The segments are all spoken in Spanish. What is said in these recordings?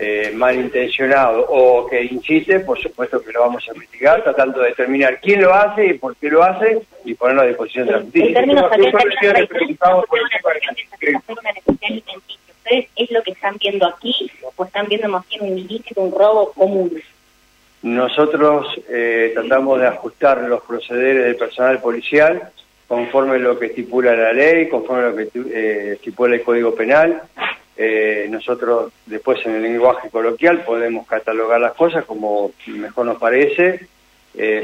eh, malintencionado o que incite, por supuesto que lo vamos a investigar, tratando de determinar quién lo hace y por qué lo hace y ponerlo a disposición de la justicia. En términos ¿Ustedes es lo que están viendo aquí o están viendo más bien un ilícito, un robo común? Nosotros eh, tratamos de ajustar los procederes del personal policial conforme lo que estipula la ley, conforme lo que eh, estipula el Código Penal. Eh, nosotros después en el lenguaje coloquial podemos catalogar las cosas como mejor nos parece.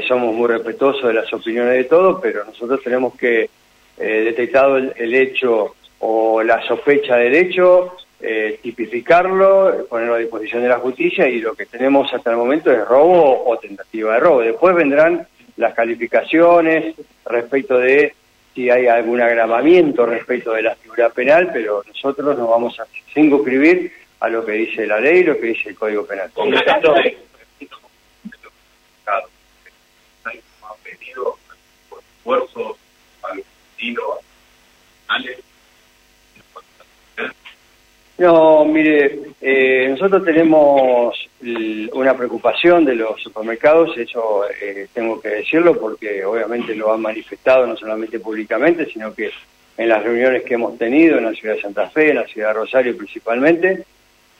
somos muy respetuosos de las opiniones de todos, pero nosotros tenemos que, detectado el hecho o la sospecha del hecho, eh, tipificarlo, ponerlo a disposición de la justicia y lo que tenemos hasta el momento es robo o tentativa de robo. Después vendrán las calificaciones respecto de si hay algún agravamiento respecto de la figura penal, pero nosotros nos vamos a circunscribir a lo que dice la ley y lo que dice el Código Penal. No, mire, eh, nosotros tenemos una preocupación de los supermercados, eso eh, tengo que decirlo porque obviamente lo han manifestado no solamente públicamente, sino que en las reuniones que hemos tenido en la ciudad de Santa Fe, en la ciudad de Rosario principalmente.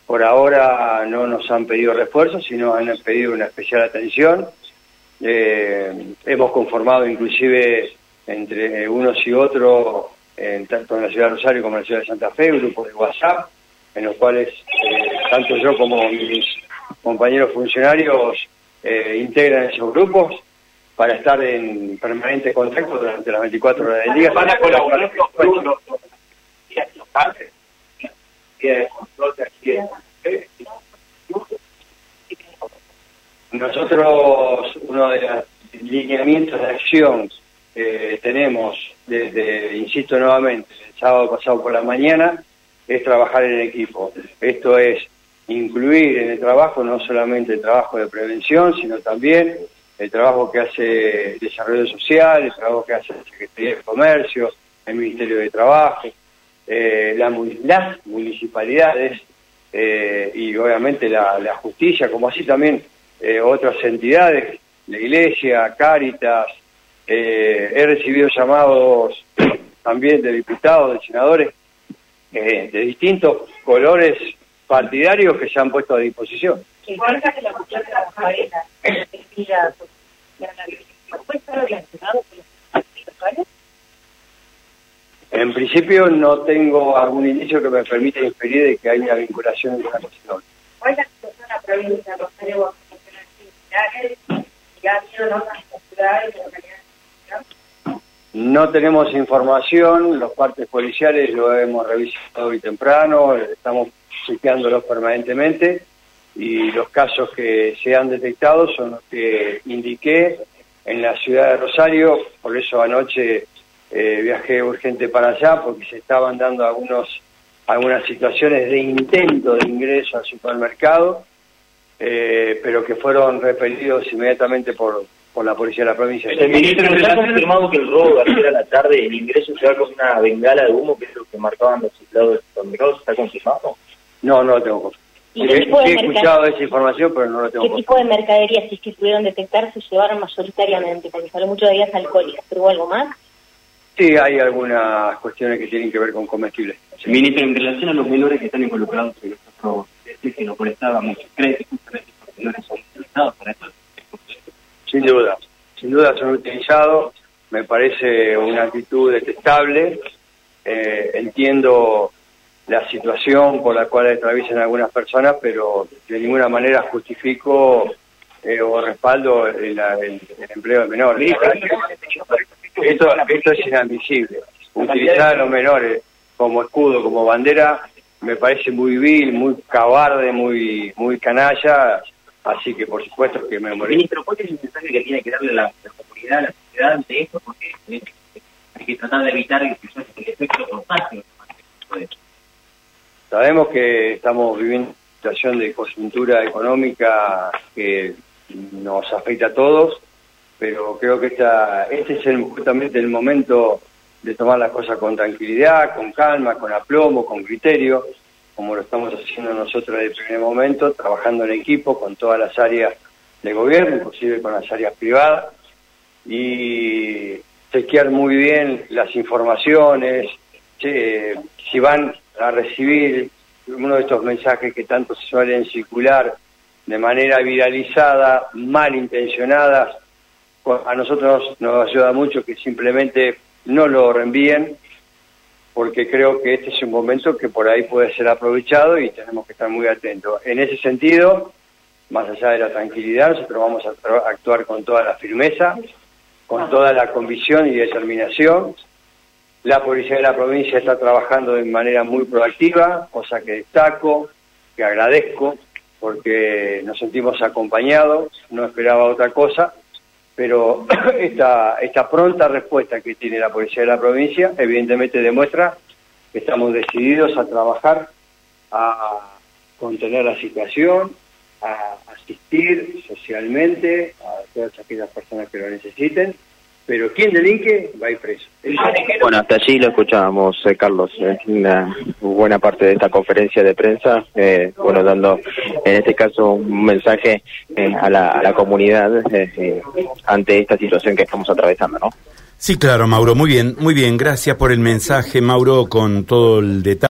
Por ahora no nos han pedido refuerzos, sino han pedido una especial atención. Eh, hemos conformado inclusive entre unos y otros, tanto en la ciudad de Rosario como en la ciudad de Santa Fe, grupos de WhatsApp, en los cuales eh, tanto yo como mis compañeros funcionarios eh, integran esos grupos para estar en permanente contacto durante las 24 horas del día. ¿Van a colaborar los, locales? Nosotros, uno de los lineamientos de acción que tenemos desde, insisto nuevamente, el sábado pasado por la mañana, es trabajar en equipo. Esto es incluir en el trabajo no solamente el trabajo de prevención, sino también el trabajo que hace Desarrollo Social, el trabajo que hace la Secretaría de Comercio, el Ministerio de Trabajo, eh, las municipalidades eh, y obviamente la, justicia, como así también eh, otras entidades, la Iglesia, Cáritas. he recibido llamados también de diputados, de senadores, eh, de distintos colores partidarios que se han puesto a disposición. En principio no tengo algún indicio que me permita inferir de que hay una vinculación entre la cuestión. ¿Cuál es la situación en la provincia de Rosario ¿Ya ha habido notas populares de localidades no tenemos información, los partes policiales lo hemos revisado hoy temprano, estamos chequeándolos permanentemente y los casos que se han detectado son los que indiqué en la ciudad de Rosario, por eso anoche eh, viajé urgente para allá porque se estaban dando algunos algunas situaciones de intento de ingreso al supermercado, eh, pero que fueron repelidos inmediatamente por, por la policía de la provincia. El ministro ¿se ha confirmado que el robo de ayer a la tarde, el ingreso se va con una bengala de humo, que es lo que marcaban los empleados del supermercado? ¿Está confirmado? No, no lo tengo confirmado. He, escuchado esa información, pero no lo tengo ¿Qué tipo de mercadería, si es que pudieron detectar, se llevaron mayoritariamente? Porque se habla mucho de bebidas alcohólicas, pero ¿hubo algo más? Sí, hay algunas cuestiones que tienen que ver con comestibles. Ministro, en relación a los menores que están involucrados en estos robos, es que no prestábamos, ¿cree que justamente los menores son utilizados para esto? Sin duda, sin duda son utilizados, me parece una actitud detestable, eh, entiendo la situación por la cual atraviesan algunas personas, pero de ninguna manera justifico eh, o respaldo el, empleo de menores. Esto, esto es inadmisible. Utilizar a los menores como escudo, como bandera, me parece muy vil, muy cabarde, muy, muy canalla, Así que por supuesto que me morí. Ministro, ¿cuál es el mensaje que tiene que darle la, la comunidad, la sociedad ante esto? Porque hay que tratar de evitar el, el efecto contagio. Sabemos que estamos viviendo una situación de coyuntura económica que nos afecta a todos, pero creo que esta, este es justamente el momento de tomar las cosas con tranquilidad, con calma, con aplomo, con criterio. como lo estamos haciendo nosotros desde el primer momento, trabajando en equipo con todas las áreas de gobierno, inclusive con las áreas privadas, y chequear muy bien las informaciones, si van a recibir uno de estos mensajes que tanto se suelen circular de manera viralizada, malintencionadas, a nosotros nos ayuda mucho que simplemente no lo reenvíen, porque creo que este es un momento que por ahí puede ser aprovechado y tenemos que estar muy atentos. En ese sentido, más allá de la tranquilidad, nosotros vamos a actuar con toda la firmeza, con toda la convicción y determinación. La policía de la provincia está trabajando de manera muy proactiva, cosa que destaco, que agradezco, porque nos sentimos acompañados, no esperaba otra cosa, pero esta, esta pronta respuesta que tiene la policía de la provincia evidentemente demuestra que estamos decididos a trabajar, a contener la situación, a asistir socialmente a todas aquellas personas que lo necesiten, pero quien delinque va a ir preso. Bueno, hasta allí lo escuchábamos, eh, Carlos, eh, una buena parte de esta conferencia de prensa, eh, bueno, dando en este caso un mensaje a la, a, la, comunidad ante esta situación que estamos atravesando, ¿no? Sí, claro, Mauro, muy bien, muy bien, gracias por el mensaje, Mauro, con todo el detalle.